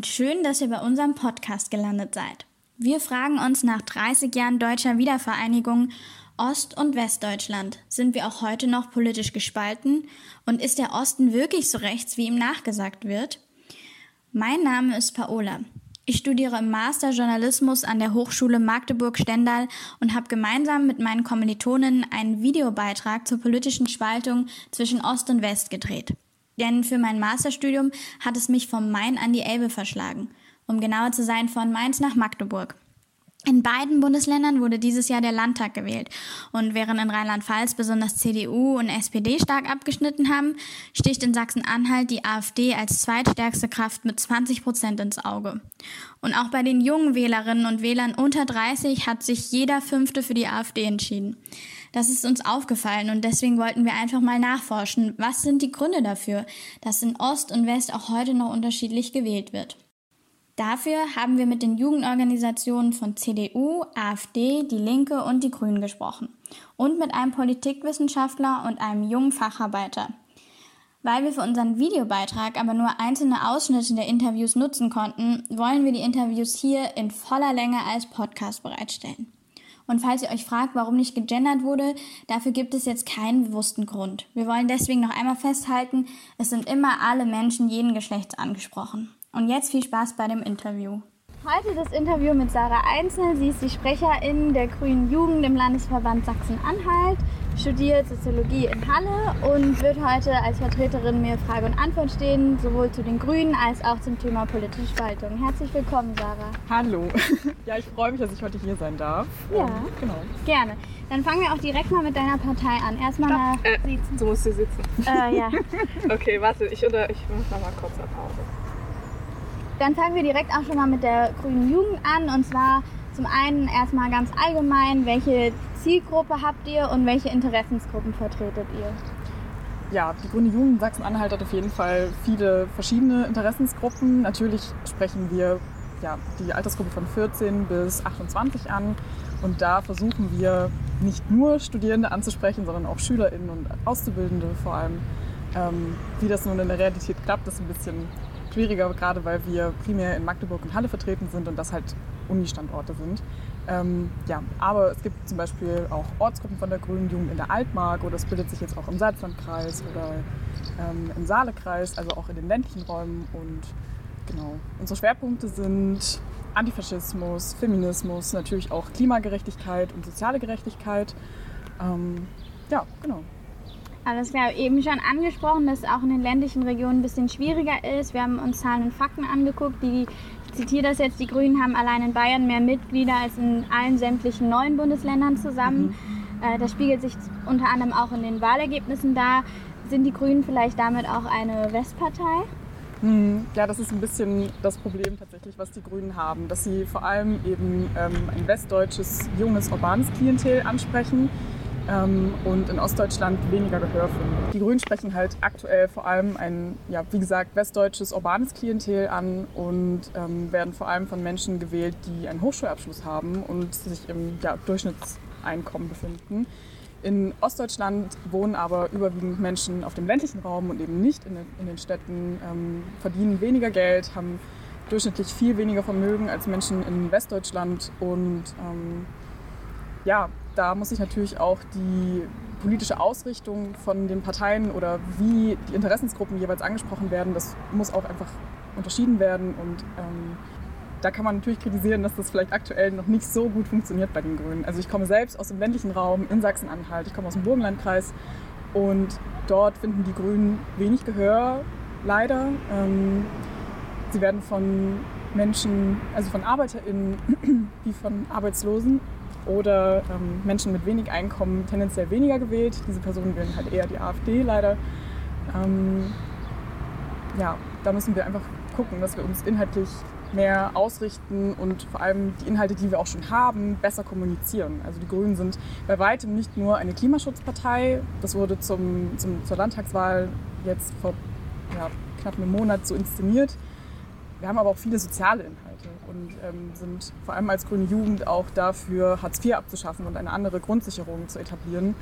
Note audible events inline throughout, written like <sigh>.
und schön, dass ihr bei unserem Podcast gelandet seid. Wir fragen uns nach 30 Jahren deutscher Wiedervereinigung Ost- und Westdeutschland. Sind wir auch heute noch politisch gespalten? Und ist der Osten wirklich so rechts, wie ihm nachgesagt wird? Mein Name ist Paola. Ich studiere im Master Journalismus an der Hochschule Magdeburg-Stendal und habe gemeinsam mit meinen Kommilitonen einen Videobeitrag zur politischen Spaltung zwischen Ost und West gedreht. Denn für mein Masterstudium hat es mich vom Main an die Elbe verschlagen, um genauer zu sein von Mainz nach Magdeburg. In beiden Bundesländern wurde dieses Jahr der Landtag gewählt. Und während in Rheinland-Pfalz besonders CDU und SPD stark abgeschnitten haben, sticht in Sachsen-Anhalt die AfD als zweitstärkste Kraft mit 20 Prozent ins Auge. Und auch bei den jungen Wählerinnen und Wählern unter 30 hat sich jeder Fünfte für die AfD entschieden. Das ist uns aufgefallen und deswegen wollten wir einfach mal nachforschen, was sind die Gründe dafür, dass in Ost und West auch heute noch unterschiedlich gewählt wird. Dafür haben wir mit den Jugendorganisationen von CDU, AfD, Die Linke und die Grünen gesprochen und mit einem Politikwissenschaftler und einem jungen Facharbeiter. Weil wir für unseren Videobeitrag aber nur einzelne Ausschnitte der Interviews nutzen konnten, wollen wir die Interviews hier in voller Länge als Podcast bereitstellen. Und falls ihr euch fragt, warum nicht gegendert wurde, dafür gibt es jetzt keinen bewussten Grund. Wir wollen deswegen noch einmal festhalten, es sind immer alle Menschen jeden Geschlechts angesprochen. Und jetzt viel Spaß bei dem Interview. Heute das Interview mit Sarah Einzel. Sie ist die Sprecherin der Grünen Jugend im Landesverband Sachsen-Anhalt, studiert Soziologie in Halle und wird heute als Vertreterin mir Frage und Antwort stehen, sowohl zu den Grünen als auch zum Thema politische Spaltung. Herzlich willkommen, Sarah. Hallo. <laughs> Ja, ich freue mich, dass ich heute hier sein darf. Ja, ähm, genau. Gerne. Dann fangen wir auch direkt mal mit deiner Partei an. Erstmal nach äh, sitzen. Du musst hier sitzen. Äh, ja. <laughs> okay, warte, ich, oder, ich mache mal kurz eine Pause. Dann fangen wir direkt auch schon mal mit der Grünen Jugend an. Und zwar zum einen erstmal ganz allgemein, welche Zielgruppe habt ihr und welche Interessensgruppen vertretet ihr? Ja, die Grüne Jugend Sachsen-Anhalt hat auf jeden Fall viele verschiedene Interessensgruppen. Natürlich sprechen wir ja, die Altersgruppe von 14 bis 28 an. Und da versuchen wir nicht nur Studierende anzusprechen, sondern auch SchülerInnen und Auszubildende vor allem. Ähm, wie das nun in der Realität klappt, ist ein bisschen schwieriger, gerade weil wir primär in Magdeburg und Halle vertreten sind und das halt Uni-Standorte sind. Ähm, ja, aber es gibt zum Beispiel auch Ortsgruppen von der Grünen Jugend in der Altmark oder es bildet sich jetzt auch im Salzlandkreis oder ähm, im Saalekreis, also auch in den ländlichen Räumen. Und genau, unsere Schwerpunkte sind Antifaschismus, Feminismus, natürlich auch Klimagerechtigkeit und soziale Gerechtigkeit. Ähm, ja, genau. Alles klar, eben schon angesprochen, dass es auch in den ländlichen Regionen ein bisschen schwieriger ist. Wir haben uns Zahlen und Fakten angeguckt. Die, ich zitiere das jetzt, die Grünen haben allein in Bayern mehr Mitglieder als in allen sämtlichen neuen Bundesländern zusammen. Mhm. Äh, das spiegelt sich unter anderem auch in den Wahlergebnissen dar. Sind die Grünen vielleicht damit auch eine Westpartei? Mhm. Ja, das ist ein bisschen das Problem tatsächlich, was die Grünen haben, dass sie vor allem eben ähm, ein westdeutsches, junges, urbanes Klientel ansprechen ähm, und in Ostdeutschland weniger Gehör finden. Die Grünen sprechen halt aktuell vor allem ein, ja, wie gesagt, westdeutsches urbanes Klientel an und ähm, werden vor allem von Menschen gewählt, die einen Hochschulabschluss haben und sich im ja, Durchschnittseinkommen befinden. In Ostdeutschland wohnen aber überwiegend Menschen auf dem ländlichen Raum und eben nicht in den, in den Städten, ähm, verdienen weniger Geld, haben durchschnittlich viel weniger Vermögen als Menschen in Westdeutschland und ähm, ja, da muss sich natürlich auch die politische Ausrichtung von den Parteien oder wie die Interessensgruppen jeweils angesprochen werden, das muss auch einfach unterschieden werden. Und ähm, da kann man natürlich kritisieren, dass das vielleicht aktuell noch nicht so gut funktioniert bei den Grünen. Also ich komme selbst aus dem ländlichen Raum in Sachsen-Anhalt, ich komme aus dem Burgenlandkreis und dort finden die Grünen wenig Gehör, leider. Ähm, sie werden von Menschen, also von ArbeiterInnen <clears throat> wie von Arbeitslosen oder ähm, Menschen mit wenig Einkommen tendenziell weniger gewählt. Diese Personen wählen halt eher die AfD leider. Ähm, ja, da müssen wir einfach gucken, dass wir uns inhaltlich mehr ausrichten und vor allem die Inhalte, die wir auch schon haben, besser kommunizieren. Also die Grünen sind bei weitem nicht nur eine Klimaschutzpartei. Das wurde zum, zum zur Landtagswahl jetzt vor ja, knapp einem Monat so inszeniert. Wir haben aber auch viele soziale Inhalte und ähm, sind vor allem als Grüne Jugend auch dafür, Hartz IV abzuschaffen und eine andere Grundsicherung zu etablieren.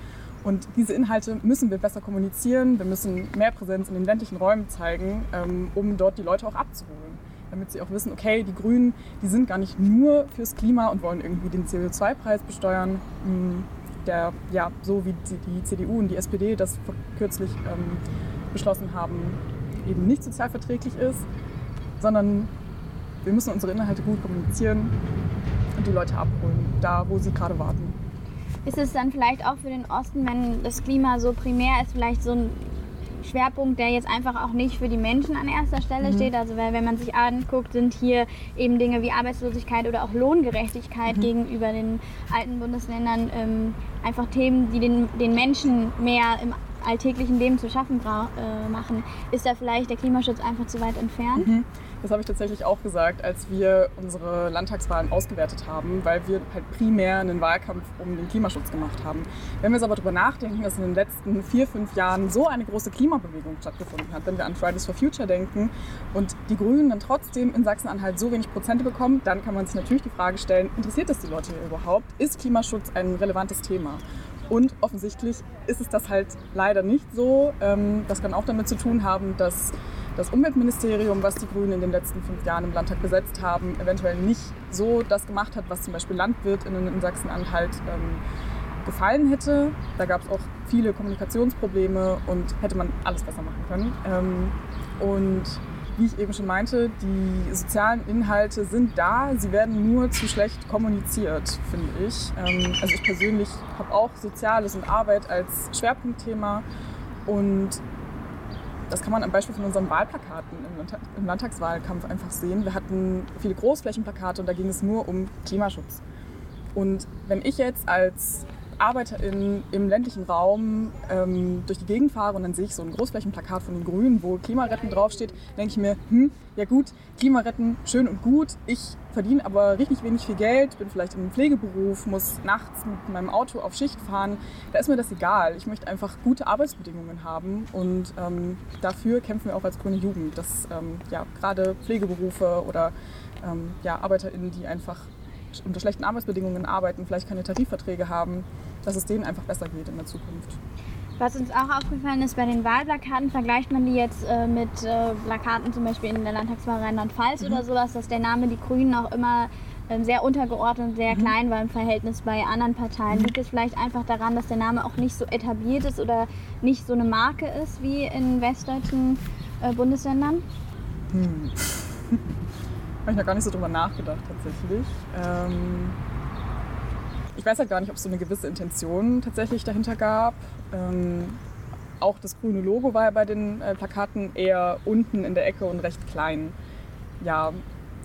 Und diese Inhalte müssen wir besser kommunizieren. Wir müssen mehr Präsenz in den ländlichen Räumen zeigen, ähm, um dort die Leute auch abzuholen. damit sie auch wissen, okay, die Grünen, die sind gar nicht nur fürs Klima und wollen irgendwie den CO2-Preis besteuern, hm, der ja so wie die CDU und die SPD das kürzlich ähm, beschlossen haben, eben nicht sozialverträglich ist, sondern wir müssen unsere Inhalte gut kommunizieren und die Leute abholen, da wo sie gerade warten. Ist es dann vielleicht auch für den Osten, wenn das Klima so primär ist, vielleicht so ein Schwerpunkt, der jetzt einfach auch nicht für die Menschen an erster Stelle mhm. steht. Also weil, wenn man sich anguckt, sind hier eben Dinge wie Arbeitslosigkeit oder auch Lohngerechtigkeit mhm. gegenüber den alten Bundesländern ähm, einfach Themen, die den, den Menschen mehr im alltäglichen Leben zu schaffen äh, machen. Ist da vielleicht der Klimaschutz einfach zu weit entfernt? Mhm. Das habe ich tatsächlich auch gesagt, als wir unsere Landtagswahlen ausgewertet haben, weil wir halt primär einen Wahlkampf um den Klimaschutz gemacht haben. Wenn wir jetzt aber darüber nachdenken, dass in den letzten vier, fünf Jahren so eine große Klimabewegung stattgefunden hat, wenn wir an Fridays for Future denken und die Grünen dann trotzdem in Sachsen-Anhalt so wenig Prozente bekommen, dann kann man sich natürlich die Frage stellen, interessiert das die Leute überhaupt? Ist Klimaschutz ein relevantes Thema? Und offensichtlich ist es das halt leider nicht so. Ähm, das kann auch damit zu tun haben, dass das Umweltministerium, was die Grünen in den letzten fünf Jahren im Landtag besetzt haben, eventuell nicht so das gemacht hat, was zum Beispiel LandwirtInnen in Sachsen-Anhalt ähm, gefallen hätte. Da gab es auch viele Kommunikationsprobleme und hätte man alles besser machen können. Ähm, und wie ich eben schon meinte, die sozialen Inhalte sind da, sie werden nur zu schlecht kommuniziert, finde ich. Ähm, also ich persönlich habe auch Soziales und Arbeit als Schwerpunktthema und das kann man am Beispiel von unseren Wahlplakaten im Landtagswahlkampf einfach sehen. Wir hatten viele Großflächenplakate und da ging es nur um Klimaschutz. Und wenn ich jetzt als ArbeiterInnen im ländlichen Raum ähm, durch die Gegend fahre und dann sehe ich so ein Großflächenplakat von den Grünen, wo Klimaretten draufsteht, denke ich mir, hm, ja gut, Klimaretten, schön und gut. Ich verdiene aber richtig wenig viel Geld, bin vielleicht in einem Pflegeberuf, muss nachts mit meinem Auto auf Schicht fahren. Da ist mir das egal. Ich möchte einfach gute Arbeitsbedingungen haben und ähm, dafür kämpfen wir auch als grüne Jugend, dass ähm, ja, gerade Pflegeberufe oder ähm, ja, ArbeiterInnen, die einfach unter schlechten Arbeitsbedingungen arbeiten, vielleicht keine Tarifverträge haben, dass es denen einfach besser geht in der Zukunft. Was uns auch aufgefallen ist, bei den Wahlplakaten vergleicht man die jetzt äh, mit äh, Plakaten zum Beispiel in der Landtagswahl Rheinland-Pfalz mhm. oder sowas, dass der Name Die Grünen auch immer äh, sehr untergeordnet und sehr mhm. klein war im Verhältnis bei anderen Parteien. Mhm. Liegt es vielleicht einfach daran, dass der Name auch nicht so etabliert ist oder nicht so eine Marke ist wie in westdeutschen äh, Bundesländern? Hm. <laughs> Habe ich noch gar nicht so drüber nachgedacht tatsächlich. Ähm ich weiß halt gar nicht, ob es so eine gewisse Intention tatsächlich dahinter gab. Ähm, auch das grüne Logo war ja bei den äh, Plakaten eher unten in der Ecke und recht klein. Ja,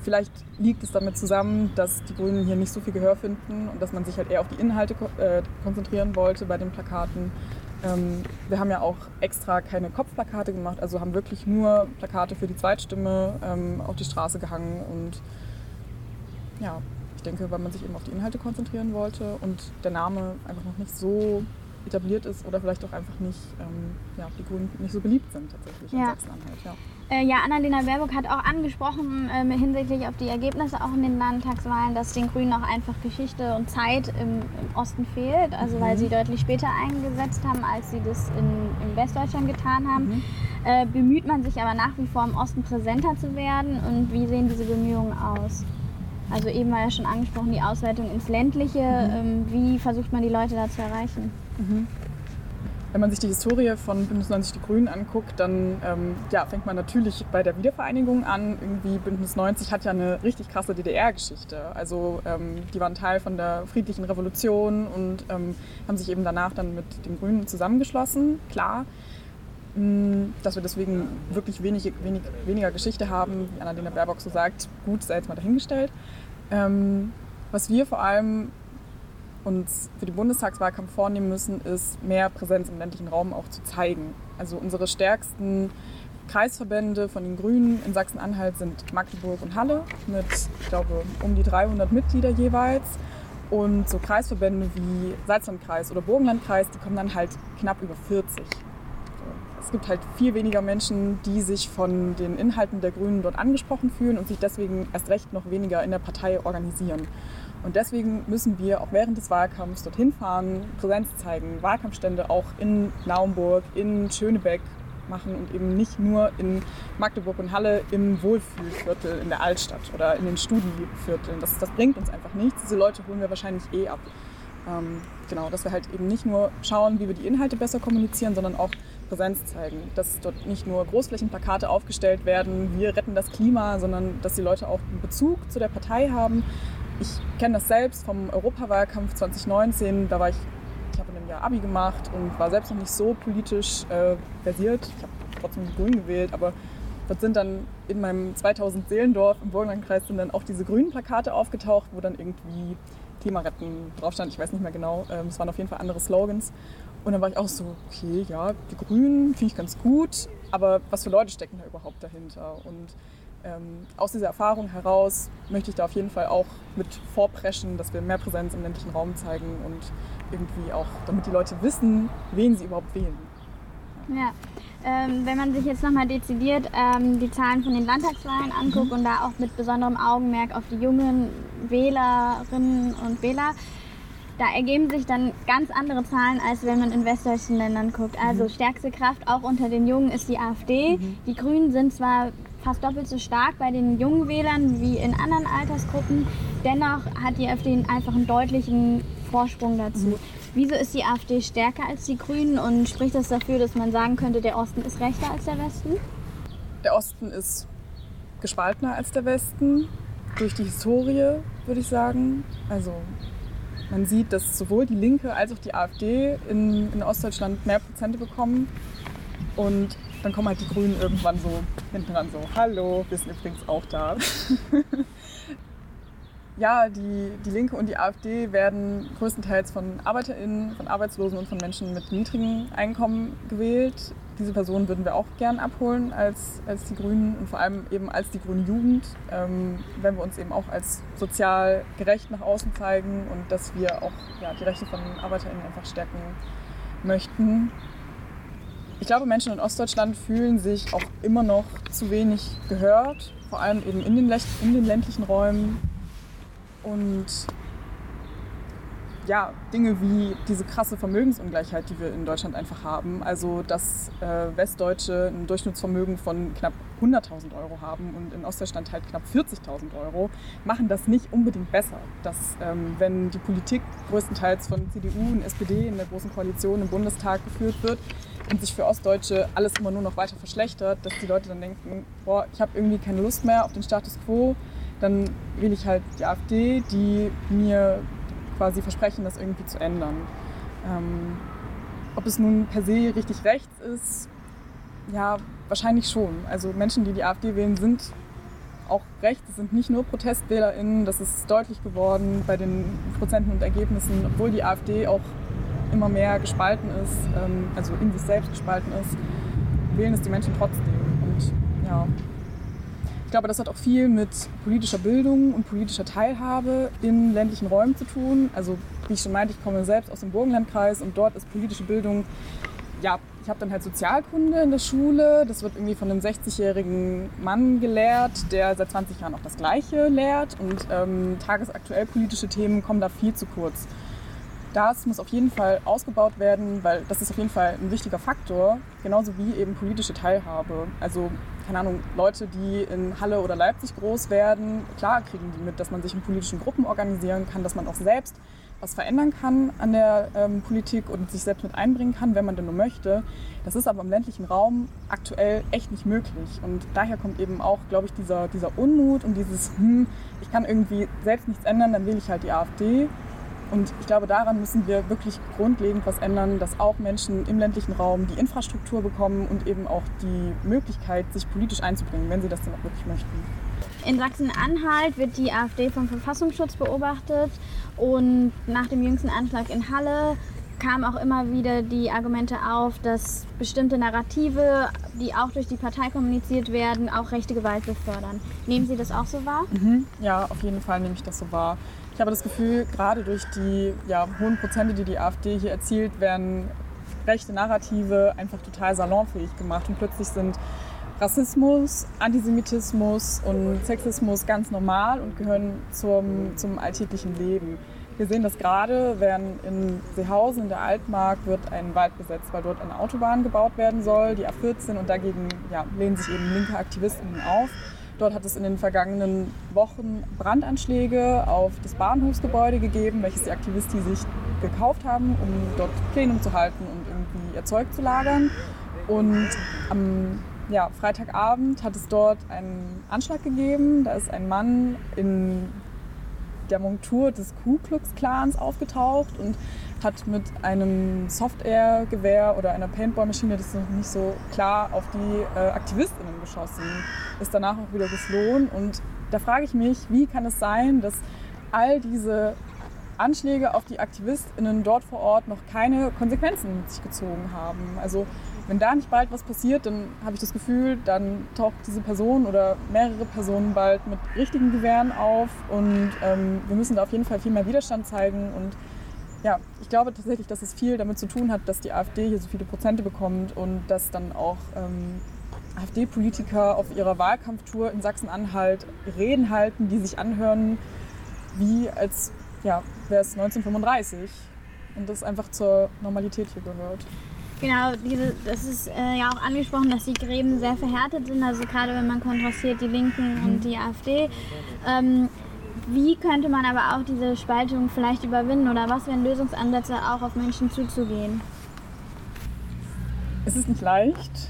vielleicht liegt es damit zusammen, dass die Grünen hier nicht so viel Gehör finden und dass man sich halt eher auf die Inhalte ko äh, konzentrieren wollte bei den Plakaten. Ähm, wir haben ja auch extra keine Kopfplakate gemacht, also haben wirklich nur Plakate für die Zweitstimme ähm, auf die Straße gehangen und ja, ich denke, weil man sich eben auf die Inhalte konzentrieren wollte und der Name einfach noch nicht so etabliert ist oder vielleicht auch einfach nicht, ähm, ja, die Grünen nicht so beliebt sind tatsächlich ja. in Sachsen-Anhalt. Ja. Äh, ja, Annalena Baerbock hat auch angesprochen äh, hinsichtlich auf die Ergebnisse auch in den Landtagswahlen, dass den Grünen auch einfach Geschichte und Zeit im, im Osten fehlt, also mhm. weil sie deutlich später eingesetzt haben, als sie das in, in Westdeutschland getan haben. Mhm. Äh, bemüht man sich aber nach wie vor im Osten präsenter zu werden und wie sehen diese Bemühungen aus? Also eben war ja schon angesprochen, die Ausweitung ins Ländliche. Mhm. Ähm, wie versucht man die Leute da zu erreichen? Mhm. Wenn man sich die Historie von Bündnis 90 Die Grünen anguckt, dann ähm, ja, fängt man natürlich bei der Wiedervereinigung an. Irgendwie Bündnis 90 hat ja eine richtig krasse DDR-Geschichte. Also ähm, die waren Teil von der friedlichen Revolution und ähm, haben sich eben danach dann mit den Grünen zusammengeschlossen. Klar, hm, dass wir deswegen wirklich wenig, wenig, weniger Geschichte haben, wie Annalena Baerbock so sagt, gut, sei jetzt mal dahingestellt. Ähm, was wir vor allem uns für den Bundestagswahlkampf vornehmen müssen, ist mehr Präsenz im ländlichen Raum auch zu zeigen. Also unsere stärksten Kreisverbände von den Grünen in Sachsen-Anhalt sind Magdeburg und Halle mit, ich glaube, um die 300 Mitglieder jeweils. Und so Kreisverbände wie Salzlandkreis oder Burgenlandkreis, die kommen dann halt knapp über 40 es gibt halt viel weniger Menschen, die sich von den Inhalten der Grünen dort angesprochen fühlen und sich deswegen erst recht noch weniger in der Partei organisieren. Und deswegen müssen wir auch während des Wahlkampfs dorthin fahren, Präsenz zeigen, Wahlkampfstände auch in Naumburg, in Schönebeck machen und eben nicht nur in Magdeburg und Halle im Wohlfühlviertel in der Altstadt oder in den Studievierteln. Das, das bringt uns einfach nichts. Diese Leute holen wir wahrscheinlich eh ab. Ähm, genau, dass wir halt eben nicht nur schauen, wie wir die Inhalte besser kommunizieren, sondern auch Präsenz zeigen. Dass dort nicht nur Großflächenplakate aufgestellt werden, wir retten das Klima, sondern dass die Leute auch einen Bezug zu der Partei haben. Ich kenne das selbst vom Europawahlkampf 2019. Da war ich, ich habe in einem Jahr Abi gemacht und war selbst noch nicht so politisch äh, versiert. Ich habe trotzdem Grün gewählt, aber dort sind dann in meinem 2000 Seelendorf im Burgenlandkreis sind dann auch diese grünen Plakate aufgetaucht, wo dann irgendwie Klimaretten drauf stand. Ich weiß nicht mehr genau. Ähm, es waren auf jeden Fall andere Slogans. Und dann war ich auch so, okay, ja, die Grünen finde ich ganz gut, aber was für Leute stecken da überhaupt dahinter? Und ähm, aus dieser Erfahrung heraus möchte ich da auf jeden Fall auch mit vorpreschen, dass wir mehr Präsenz im ländlichen Raum zeigen und irgendwie auch, damit die Leute wissen, wen sie überhaupt wählen. Ja, ähm, wenn man sich jetzt nochmal dezidiert ähm, die Zahlen von den Landtagswahlen anguckt mhm. und da auch mit besonderem Augenmerk auf die jungen Wählerinnen und Wähler, da ergeben sich dann ganz andere Zahlen, als wenn man in westdeutschen Ländern guckt. Also mhm. stärkste Kraft auch unter den Jungen ist die AfD. Mhm. Die Grünen sind zwar fast doppelt so stark bei den jungen Wählern wie in anderen Altersgruppen, dennoch hat die AfD einfach einen deutlichen Vorsprung dazu. Mhm. Wieso ist die AfD stärker als die Grünen und spricht das dafür, dass man sagen könnte, der Osten ist rechter als der Westen? Der Osten ist gespaltener als der Westen durch die Historie, würde ich sagen. Also man sieht, dass sowohl die Linke als auch die AfD in, in Ostdeutschland mehr Prozente bekommen. Und dann kommen halt die Grünen irgendwann so hinten ran so, hallo, wir sind übrigens auch da. <laughs> ja, die, die Linke und die AfD werden größtenteils von ArbeiterInnen, von Arbeitslosen und von Menschen mit niedrigem Einkommen gewählt. Diese Personen würden wir auch gern abholen als, als die Grünen und vor allem eben als die grüne Jugend, ähm, wenn wir uns eben auch als sozial gerecht nach außen zeigen und dass wir auch ja, die Rechte von ArbeiterInnen einfach stärken möchten. Ich glaube, Menschen in Ostdeutschland fühlen sich auch immer noch zu wenig gehört, vor allem eben in den, in den ländlichen Räumen und ja, Dinge wie diese krasse Vermögensungleichheit, die wir in Deutschland einfach haben. Also, dass äh, Westdeutsche ein Durchschnittsvermögen von knapp 100.000 Euro haben und in Ostdeutschland halt knapp 40.000 Euro, machen das nicht unbedingt besser. Dass, ähm, wenn die Politik größtenteils von CDU und SPD in der Großen Koalition im Bundestag geführt wird und sich für Ostdeutsche alles immer nur noch weiter verschlechtert, dass die Leute dann denken, boah, ich habe irgendwie keine Lust mehr auf den Status quo dann wähle ich halt die AfD, die mir quasi versprechen, das irgendwie zu ändern. Ähm, ob es nun per se richtig rechts ist, ja, wahrscheinlich schon. Also Menschen, die die AfD wählen, sind auch rechts, es sind nicht nur ProtestwählerInnen, das ist deutlich geworden bei den Prozenten und Ergebnissen, obwohl die AfD auch immer mehr gespalten ist, ähm, also in sich selbst gespalten ist, wählen es die Menschen trotzdem. Und ja, glaube, das hat auch viel mit politischer Bildung und politischer Teilhabe in ländlichen Räumen zu tun. Also wie ich schon meinte, ich komme selbst aus dem Burgenlandkreis und dort ist politische Bildung, ja, ich habe dann halt Sozialkunde in der Schule. Das wird irgendwie von einem 60-jährigen Mann gelehrt, der seit 20 Jahren auch das Gleiche lehrt. Und ähm, tagesaktuell politische Themen kommen da viel zu kurz. Das muss auf jeden Fall ausgebaut werden, weil das ist auf jeden Fall ein wichtiger Faktor, genauso wie eben politische Teilhabe. Also keine Ahnung, Leute, die in Halle oder Leipzig groß werden, klar kriegen die mit, dass man sich in politischen Gruppen organisieren kann, dass man auch selbst was verändern kann an der ähm, Politik und sich selbst mit einbringen kann, wenn man denn nur möchte. Das ist aber im ländlichen Raum aktuell echt nicht möglich. Und daher kommt eben auch, glaube ich, dieser, dieser Unmut und dieses, hm, ich kann irgendwie selbst nichts ändern, dann wähle ich halt die AfD. Und ich glaube, daran müssen wir wirklich grundlegend was ändern, dass auch Menschen im ländlichen Raum die Infrastruktur bekommen und eben auch die Möglichkeit, sich politisch einzubringen, wenn sie das dann auch wirklich möchten. In Sachsen-Anhalt wird die AfD vom Verfassungsschutz beobachtet und nach dem jüngsten Anschlag in Halle kamen auch immer wieder die Argumente auf, dass bestimmte Narrative, die auch durch die Partei kommuniziert werden, auch rechte Gewalt befördern. Nehmen Sie das auch so wahr? Mhm. Ja, auf jeden Fall nehme ich das so wahr. Ich habe das Gefühl, gerade durch die ja, hohen Prozente, die die AfD hier erzielt, werden rechte Narrative einfach total salonfähig gemacht und plötzlich sind Rassismus, Antisemitismus und Sexismus ganz normal und gehören zum, zum alltäglichen Leben. Wir sehen das gerade, während in Seehausen in der Altmark wird ein Wald besetzt, weil dort eine Autobahn gebaut werden soll, die A14, und dagegen ja, lehnen sich eben linke Aktivisten auf. Dort hat es in den vergangenen Wochen Brandanschläge auf das Bahnhofsgebäude gegeben, welches die Aktivisten sich gekauft haben, um dort Plenum zu halten und irgendwie ihr Zeug zu lagern. Und am ja, Freitagabend hat es dort einen Anschlag gegeben. Da ist ein Mann in der Montur des Ku Klux Klans aufgetaucht und hat mit einem Soft-Air-Gewehr oder einer Paintball-Maschine, das ist noch nicht so klar, auf die äh, AktivistInnen geschossen. Ist danach auch wieder geflohen. Und da frage ich mich, wie kann es sein, dass all diese Anschläge auf die AktivistInnen dort vor Ort noch keine Konsequenzen mit sich gezogen haben? Also wenn da nicht bald was passiert, dann habe ich das Gefühl, dann taucht diese Person oder mehrere Personen bald mit richtigen Gewehren auf und ähm, wir müssen da auf jeden Fall viel mehr Widerstand zeigen und ja, ich glaube tatsächlich, dass es viel damit zu tun hat, dass die AfD hier so viele Prozente bekommt und dass dann auch ähm, AfD-Politiker auf ihrer Wahlkampftour in Sachsen-Anhalt Reden halten, die sich anhören, wie als ja, wäre es 1935 und das einfach zur Normalität hier gehört. Genau, diese, das ist äh, ja auch angesprochen, dass die Gräben sehr verhärtet sind, also gerade wenn man kontrastiert die Linken und die AfD. Ähm, wie könnte man aber auch diese Spaltung vielleicht überwinden oder was wären Lösungsansätze, auch auf Menschen zuzugehen? Es ist nicht leicht,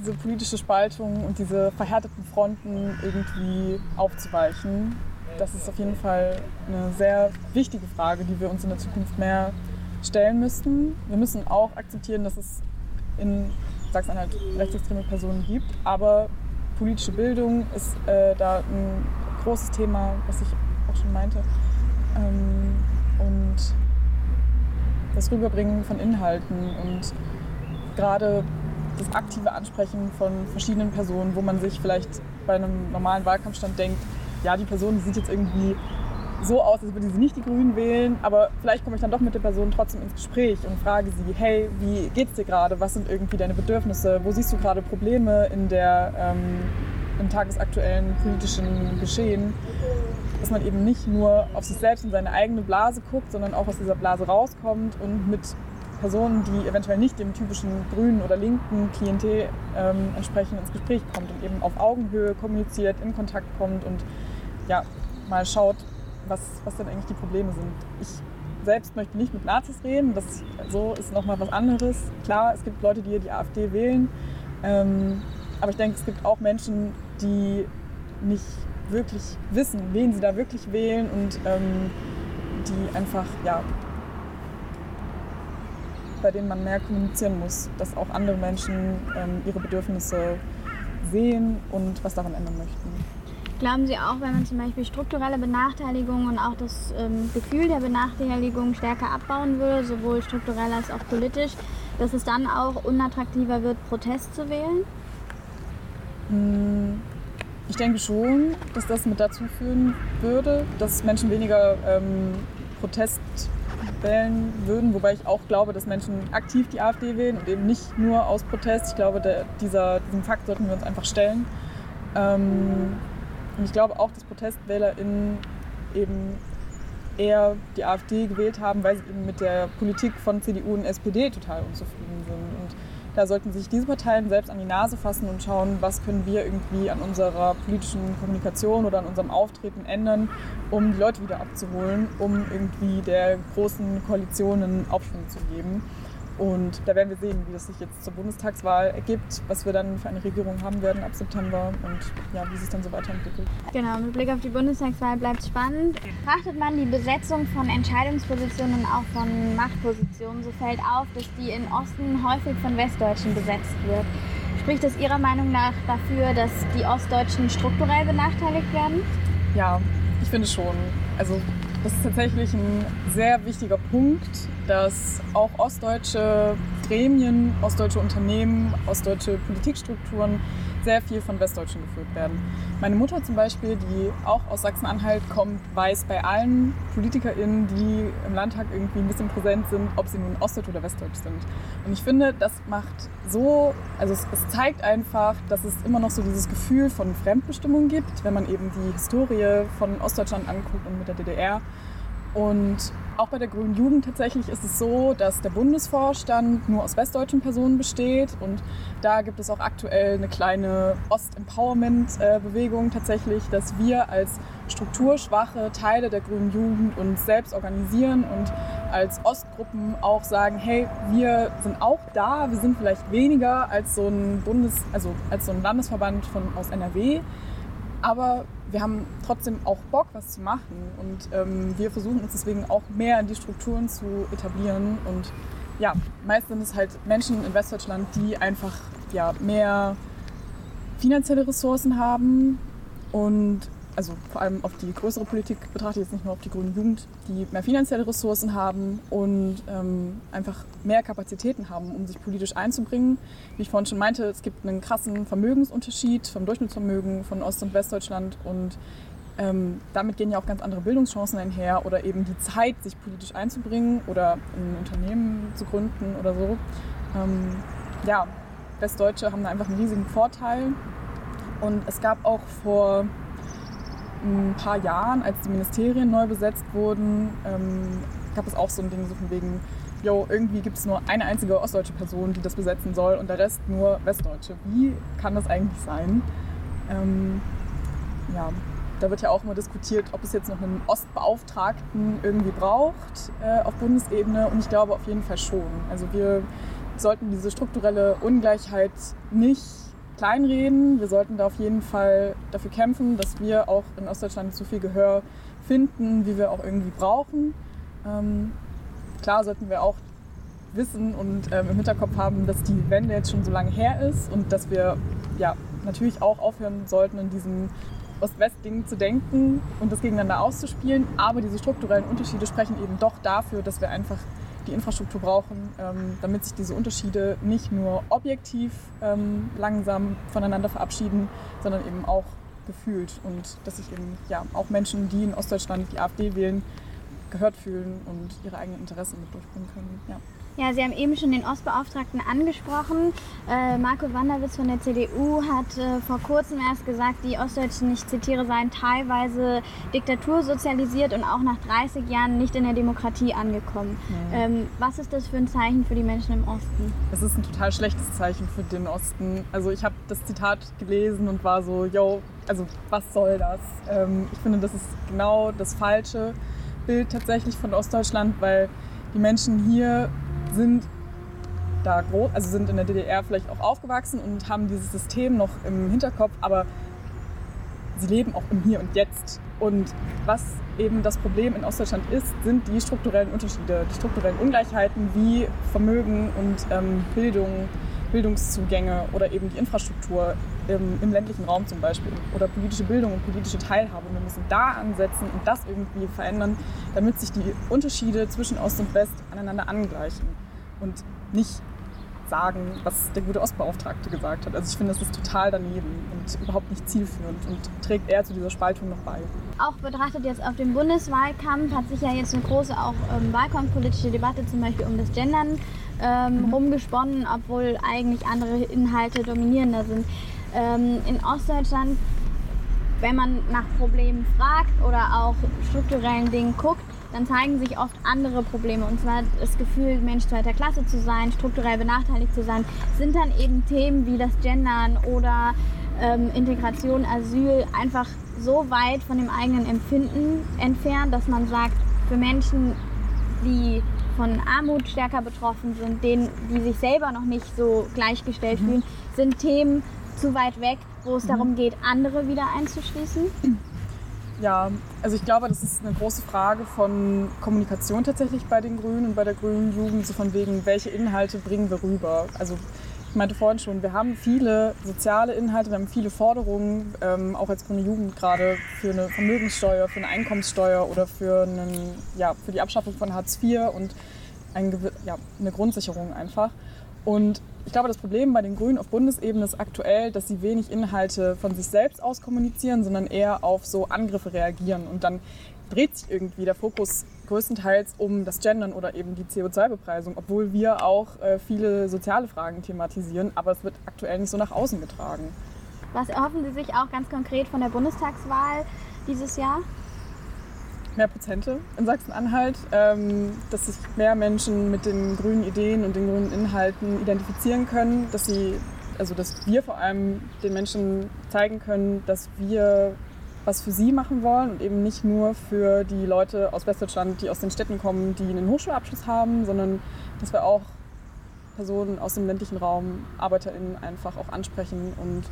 diese politische Spaltung und diese verhärteten Fronten irgendwie aufzuweichen. Das ist auf jeden Fall eine sehr wichtige Frage, die wir uns in der Zukunft mehr stellen müssten. Wir müssen auch akzeptieren, dass es in Sachsen-Anhalt rechtsextreme Personen gibt, aber politische Bildung ist äh, da ein großes Thema, was ich auch schon meinte. Ähm, und das Rüberbringen von Inhalten und gerade das aktive Ansprechen von verschiedenen Personen, wo man sich vielleicht bei einem normalen Wahlkampfstand denkt, ja, die Person die sieht jetzt irgendwie so aus, als würde sie nicht die Grünen wählen, aber vielleicht komme ich dann doch mit der Person trotzdem ins Gespräch und frage sie, hey, wie geht's dir gerade? Was sind irgendwie deine Bedürfnisse? Wo siehst du gerade Probleme in der, ähm, im tagesaktuellen politischen Geschehen? Dass man eben nicht nur auf sich selbst und seine eigene Blase guckt, sondern auch aus dieser Blase rauskommt und mit Personen, die eventuell nicht dem typischen grünen oder linken Klientel ähm, entsprechen, ins Gespräch kommt und eben auf Augenhöhe kommuniziert, in Kontakt kommt und ja, mal schaut, was, was denn eigentlich die Probleme sind. Ich selbst möchte nicht mit Nazis reden, das so ist nochmal was anderes. Klar, es gibt Leute, die die AfD wählen, ähm, aber ich denke, es gibt auch Menschen, die nicht wirklich wissen, wen sie da wirklich wählen und ähm, die einfach, ja, bei denen man mehr kommunizieren muss, dass auch andere Menschen ähm, ihre Bedürfnisse sehen und was daran ändern möchten. Glauben Sie auch, wenn man zum Beispiel strukturelle Benachteiligung und auch das ähm, Gefühl der Benachteiligung stärker abbauen würde, sowohl strukturell als auch politisch, dass es dann auch unattraktiver wird, Protest zu wählen? Hm, ich denke schon, dass das mit dazu führen würde, dass Menschen weniger ähm, Protest wählen würden, wobei ich auch glaube, dass Menschen aktiv die AfD wählen und eben nicht nur aus Protest. Ich glaube, der, dieser, diesem Fakt sollten wir uns einfach stellen. Ähm, und ich glaube auch, dass ProtestwählerInnen eben eher die AfD gewählt haben, weil sie eben mit der Politik von CDU und SPD total unzufrieden sind. Und da sollten sich diese Parteien selbst an die Nase fassen und schauen, was können wir irgendwie an unserer politischen Kommunikation oder an unserem Auftreten ändern, um die Leute wieder abzuholen, um irgendwie der großen Koalition einen Aufschwung zu geben. Und da werden wir sehen, wie das sich jetzt zur Bundestagswahl ergibt, was wir dann für eine Regierung haben werden ab September und ja, wie sich dann so weiterentwickelt. Genau, mit Blick auf die Bundestagswahl bleibt es spannend. Betrachtet man die Besetzung von Entscheidungspositionen und auch von Machtpositionen, so fällt auf, dass die im Osten häufig von Westdeutschen besetzt wird. Spricht das Ihrer Meinung nach dafür, dass die Ostdeutschen strukturell benachteiligt werden? Ja, ich finde schon. Also das ist tatsächlich ein sehr wichtiger Punkt, dass auch ostdeutsche Gremien, ostdeutsche Unternehmen, ostdeutsche Politikstrukturen sehr viel von Westdeutschen geführt werden. Meine Mutter zum Beispiel, die auch aus Sachsen-Anhalt kommt, weiß bei allen PolitikerInnen, die im Landtag irgendwie ein bisschen präsent sind, ob sie nun Ostdeutsch oder Westdeutsch sind. Und ich finde, das macht so, also es, es zeigt einfach, dass es immer noch so dieses Gefühl von Fremdbestimmung gibt, wenn man eben die Historie von Ostdeutschland anguckt und mit der DDR. Und auch bei der Grünen Jugend tatsächlich ist es so, dass der Bundesvorstand nur aus westdeutschen Personen besteht. Und da gibt es auch aktuell eine kleine Ost-Empowerment-Bewegung tatsächlich, dass wir als strukturschwache Teile der Grünen Jugend uns selbst organisieren und als Ostgruppen auch sagen, hey, wir sind auch da, wir sind vielleicht weniger als so ein Bundes, also als so ein Landesverband von, aus NRW, aber wir haben trotzdem auch Bock, was zu machen. Und ähm, wir versuchen uns deswegen auch mehr in die Strukturen zu etablieren. Und ja, meist sind es halt Menschen in Westdeutschland, die einfach ja, mehr finanzielle Ressourcen haben und also vor allem auf die größere Politik betrachte ich jetzt nicht nur auf die grüne Jugend, die mehr finanzielle Ressourcen haben und ähm, einfach mehr Kapazitäten haben, um sich politisch einzubringen. Wie ich vorhin schon meinte, es gibt einen krassen Vermögensunterschied vom Durchschnittsvermögen von Ost- und Westdeutschland und ähm, damit gehen ja auch ganz andere Bildungschancen einher oder eben die Zeit, sich politisch einzubringen oder ein Unternehmen zu gründen oder so. Ähm, ja, Westdeutsche haben da einfach einen riesigen Vorteil. Und es gab auch vor ein paar Jahren, als die Ministerien neu besetzt wurden, ähm, gab es auch so ein Ding so von wegen, yo, irgendwie gibt es nur eine einzige ostdeutsche Person, die das besetzen soll und der Rest nur Westdeutsche. Wie kann das eigentlich sein? Ähm, ja, da wird ja auch immer diskutiert, ob es jetzt noch einen Ostbeauftragten irgendwie braucht äh, auf Bundesebene und ich glaube auf jeden Fall schon. Also wir sollten diese strukturelle Ungleichheit nicht kleinreden. Wir sollten da auf jeden Fall dafür kämpfen, dass wir auch in Ostdeutschland so viel Gehör finden, wie wir auch irgendwie brauchen. Ähm, klar sollten wir auch wissen und ähm, im Hinterkopf haben, dass die Wende jetzt schon so lange her ist und dass wir ja natürlich auch aufhören sollten, in diesem Ost-West-Ding zu denken und das gegeneinander auszuspielen. Aber diese strukturellen Unterschiede sprechen eben doch dafür, dass wir einfach die Infrastruktur brauchen, ähm, damit sich diese Unterschiede nicht nur objektiv ähm, langsam voneinander verabschieden, sondern eben auch gefühlt und dass sich eben ja, auch Menschen, die in Ostdeutschland die AfD wählen, gehört fühlen und ihre eigenen Interessen mit durchbringen können. Ja. Ja, Sie haben eben schon den Ostbeauftragten angesprochen. Äh, Marco Wanderwitz von der CDU hat äh, vor kurzem erst gesagt, die Ostdeutschen, ich zitiere, seien teilweise diktatursozialisiert und auch nach 30 Jahren nicht in der Demokratie angekommen. Mhm. Ähm, was ist das für ein Zeichen für die Menschen im Osten? Es ist ein total schlechtes Zeichen für den Osten. Also ich habe das Zitat gelesen und war so, yo, also was soll das? Ähm, ich finde, das ist genau das falsche Bild tatsächlich von Ostdeutschland, weil die Menschen hier sind da groß, also sind in der DDR vielleicht auch aufgewachsen und haben dieses System noch im Hinterkopf, aber sie leben auch im Hier und Jetzt. Und was eben das Problem in Ostdeutschland ist, sind die strukturellen Unterschiede, die strukturellen Ungleichheiten wie Vermögen und ähm, Bildung, Bildungszugänge oder eben die Infrastruktur im, im, ländlichen Raum zum Beispiel oder politische Bildung und politische Teilhabe. Und wir müssen da ansetzen und das irgendwie verändern, damit sich die Unterschiede zwischen Ost und West aneinander angleichen und nicht sagen, was der gute Ostbeauftragte gesagt hat. Also ich finde, das ist total daneben und überhaupt nicht zielführend und trägt eher zu dieser Spaltung noch bei. Auch betrachtet jetzt auf den Bundeswahlkampf hat sich ja jetzt eine große auch ähm, wahlkampfpolitische Debatte zum Beispiel um das Gendern ähm, mhm. rumgesponnen, obwohl eigentlich andere Inhalte dominierender sind. Ähm, in Ostdeutschland, wenn man nach Problemen fragt oder auch strukturellen Dingen guckt, dann zeigen sich oft andere Probleme. Und zwar das Gefühl, Mensch zweiter Klasse zu sein, strukturell benachteiligt zu sein, sind dann eben Themen wie das Gendern oder ähm, Integration, Asyl einfach so weit von dem eigenen Empfinden entfernt, dass man sagt, für Menschen, die von Armut stärker betroffen sind, denen, die sich selber noch nicht so gleichgestellt mhm. fühlen, sind Themen zu weit weg, wo es mhm. darum geht, andere wieder einzuschließen. Ja, also ich glaube, das ist eine große Frage von Kommunikation tatsächlich bei den Grünen und bei der grünen Jugend, so von wegen, welche Inhalte bringen wir rüber. Also ich meinte vorhin schon, wir haben viele soziale Inhalte, wir haben viele Forderungen, ähm, auch als grüne Jugend gerade für eine Vermögenssteuer, für eine Einkommenssteuer oder für, einen, ja, für die Abschaffung von Hartz IV und ein, ja, eine Grundsicherung einfach. Und ich glaube, das Problem bei den Grünen auf Bundesebene ist aktuell, dass sie wenig Inhalte von sich selbst aus kommunizieren, sondern eher auf so Angriffe reagieren. Und dann dreht sich irgendwie der Fokus größtenteils um das Gendern oder eben die CO2-Bepreisung, obwohl wir auch äh, viele soziale Fragen thematisieren, aber es wird aktuell nicht so nach außen getragen. Was erhoffen Sie sich auch ganz konkret von der Bundestagswahl dieses Jahr? Mehr Prozente in Sachsen-Anhalt, ähm, dass sich mehr Menschen mit den grünen Ideen und den grünen Inhalten identifizieren können, dass sie, also dass wir vor allem den Menschen zeigen können, dass wir was für sie machen wollen und eben nicht nur für die Leute aus Westdeutschland, die aus den Städten kommen, die einen Hochschulabschluss haben, sondern dass wir auch Personen aus dem ländlichen Raum, ArbeiterInnen einfach auch ansprechen und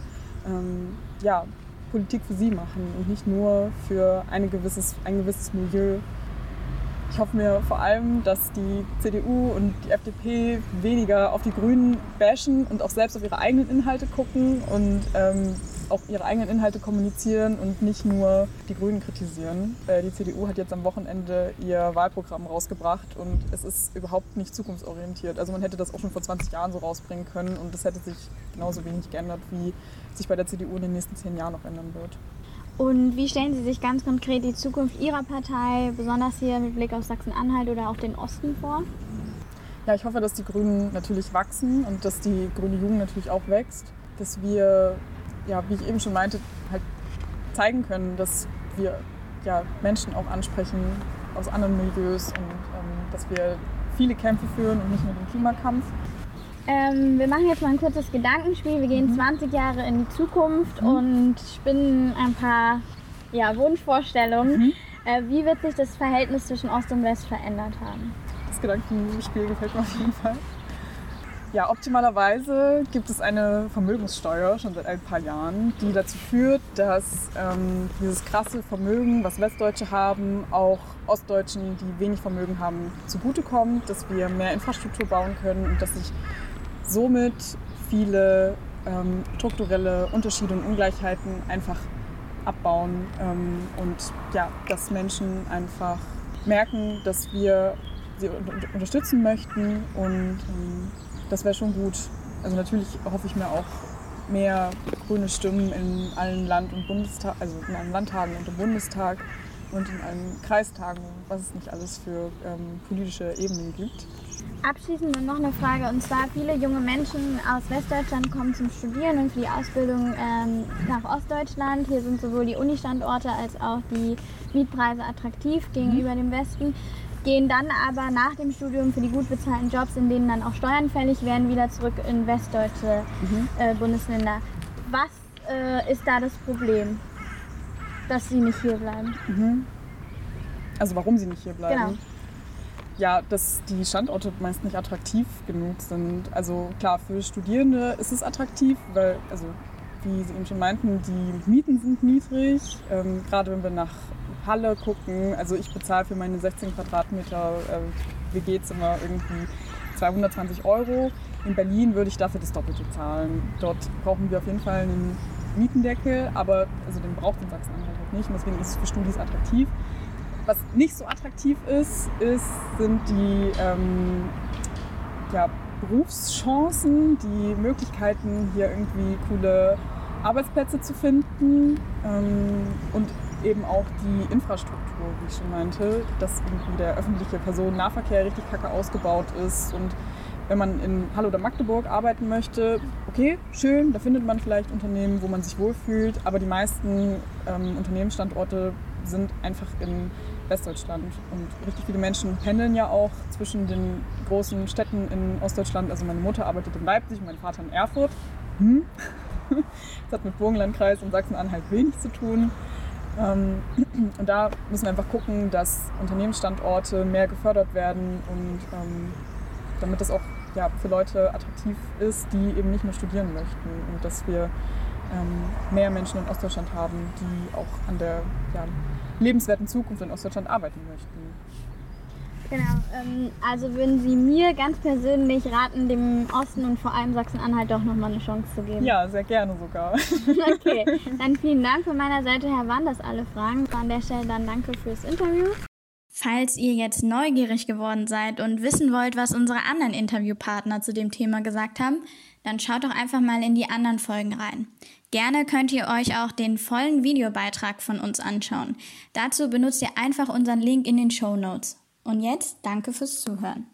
ähm, ja, Politik für sie machen und nicht nur für eine gewisses, ein gewisses Milieu. Ich hoffe mir vor allem, dass die CDU und die FDP weniger auf die Grünen bashen und auch selbst auf ihre eigenen Inhalte gucken und ähm, auch ihre eigenen Inhalte kommunizieren und nicht nur die Grünen kritisieren. Äh, die CDU hat jetzt am Wochenende ihr Wahlprogramm rausgebracht und es ist überhaupt nicht zukunftsorientiert. Also man hätte das auch schon vor 20 Jahren so rausbringen können und das hätte sich genauso wenig geändert, wie sich bei der CDU in den nächsten zehn Jahren noch ändern wird. Und wie stellen Sie sich ganz konkret die Zukunft Ihrer Partei, besonders hier mit Blick auf Sachsen-Anhalt oder auch den Osten vor? Ja, ich hoffe, dass die Grünen natürlich wachsen und dass die grüne Jugend natürlich auch wächst. Dass wir, ja, wie ich eben schon meinte, halt zeigen können, dass wir ja, Menschen auch ansprechen aus anderen Milieus und ähm, dass wir viele Kämpfe führen und nicht nur den Klimakampf. Ähm, wir machen jetzt mal ein kurzes Gedankenspiel. Wir gehen mhm. 20 Jahre in die Zukunft mhm. und spinnen ein paar ja, Wunschvorstellungen. Mhm. Äh, wie wird sich das Verhältnis zwischen Ost und West verändert haben? Das Gedankenspiel gefällt mir auf jeden Fall. Ja, optimalerweise gibt es eine Vermögenssteuer schon seit ein paar Jahren, die dazu führt, dass ähm, dieses krasse Vermögen, was Westdeutsche haben, auch Ostdeutschen, die wenig Vermögen haben, zugutekommt, dass wir mehr Infrastruktur bauen können und dass sich somit viele ähm, strukturelle Unterschiede und Ungleichheiten einfach abbauen ähm, und ja, dass Menschen einfach merken, dass wir sie unterstützen möchten und ähm, das wäre schon gut. Also natürlich hoffe ich mir auch mehr grüne Stimmen in allen Land- und Bundestag, also in allen Landtagen und im Bundestag und in allen Kreistagen, was es nicht alles für ähm, politische Ebenen gibt. Abschließend noch eine Frage und zwar viele junge Menschen aus Westdeutschland kommen zum Studieren und für die Ausbildung ähm, nach Ostdeutschland. Hier sind sowohl die Uni-Standorte als auch die Mietpreise attraktiv gegenüber mhm. dem Westen, gehen dann aber nach dem Studium für die gut bezahlten Jobs, in denen dann auch Steuern fällig werden, wieder zurück in westdeutsche mhm. äh, Bundesländer. Was äh, ist da das Problem, dass sie nicht hier bleiben? Mhm. Also warum sie nicht hier bleiben? Genau ja, dass die Standorte meist nicht attraktiv genug sind. Also klar, für Studierende ist es attraktiv, weil, also wie Sie eben schon meinten, die Mieten sind niedrig. Ähm, gerade wenn wir nach Halle gucken, also ich bezahle für meine 16 Quadratmeter äh, WG-Zimmer irgendwie 220 Euro. In Berlin würde ich dafür das Doppelte zahlen. Dort brauchen wir auf jeden Fall einen Mietendeckel, aber also den braucht in Sachsen-Anhalt halt nicht und deswegen ist es für Studis attraktiv. Was nicht so attraktiv ist, ist sind die ähm, ja, Berufschancen, die Möglichkeiten, hier irgendwie coole Arbeitsplätze zu finden ähm, und eben auch die Infrastruktur, wie ich schon meinte, dass irgendwie der öffentliche Personennahverkehr richtig kacke ausgebaut ist und wenn man in Halle oder Magdeburg arbeiten möchte, okay, schön, da findet man vielleicht Unternehmen, wo man sich wohlfühlt, aber die meisten ähm, Unternehmensstandorte sind einfach in Westdeutschland. Und richtig viele Menschen pendeln ja auch zwischen den großen Städten in Ostdeutschland. Also meine Mutter arbeitet in Leipzig und mein Vater in Erfurt. Hm. <laughs> Das hat mit Burgenlandkreis und Sachsen-Anhalt wenig zu tun. Ähm, <clears throat> und da müssen wir einfach gucken, dass Unternehmensstandorte mehr gefördert werden und ähm, damit das auch ja, für Leute attraktiv ist, die eben nicht mehr studieren möchten und dass wir ähm, mehr Menschen in Ostdeutschland haben, die auch an der ja, lebenswerten Zukunft in Ostdeutschland arbeiten möchten. Genau, ähm, also würden Sie mir ganz persönlich raten, dem Osten und vor allem Sachsen-Anhalt doch nochmal eine Chance zu geben? Ja, sehr gerne sogar. <laughs> okay, dann vielen Dank von meiner Seite her. Waren das alle Fragen? An der Stelle dann danke fürs Interview. Falls ihr jetzt neugierig geworden seid und wissen wollt, was unsere anderen Interviewpartner zu dem Thema gesagt haben, dann schaut doch einfach mal in die anderen Folgen rein. Gerne könnt ihr euch auch den vollen Videobeitrag von uns anschauen. Dazu benutzt ihr einfach unseren Link in den Show Notes. Und jetzt danke fürs Zuhören.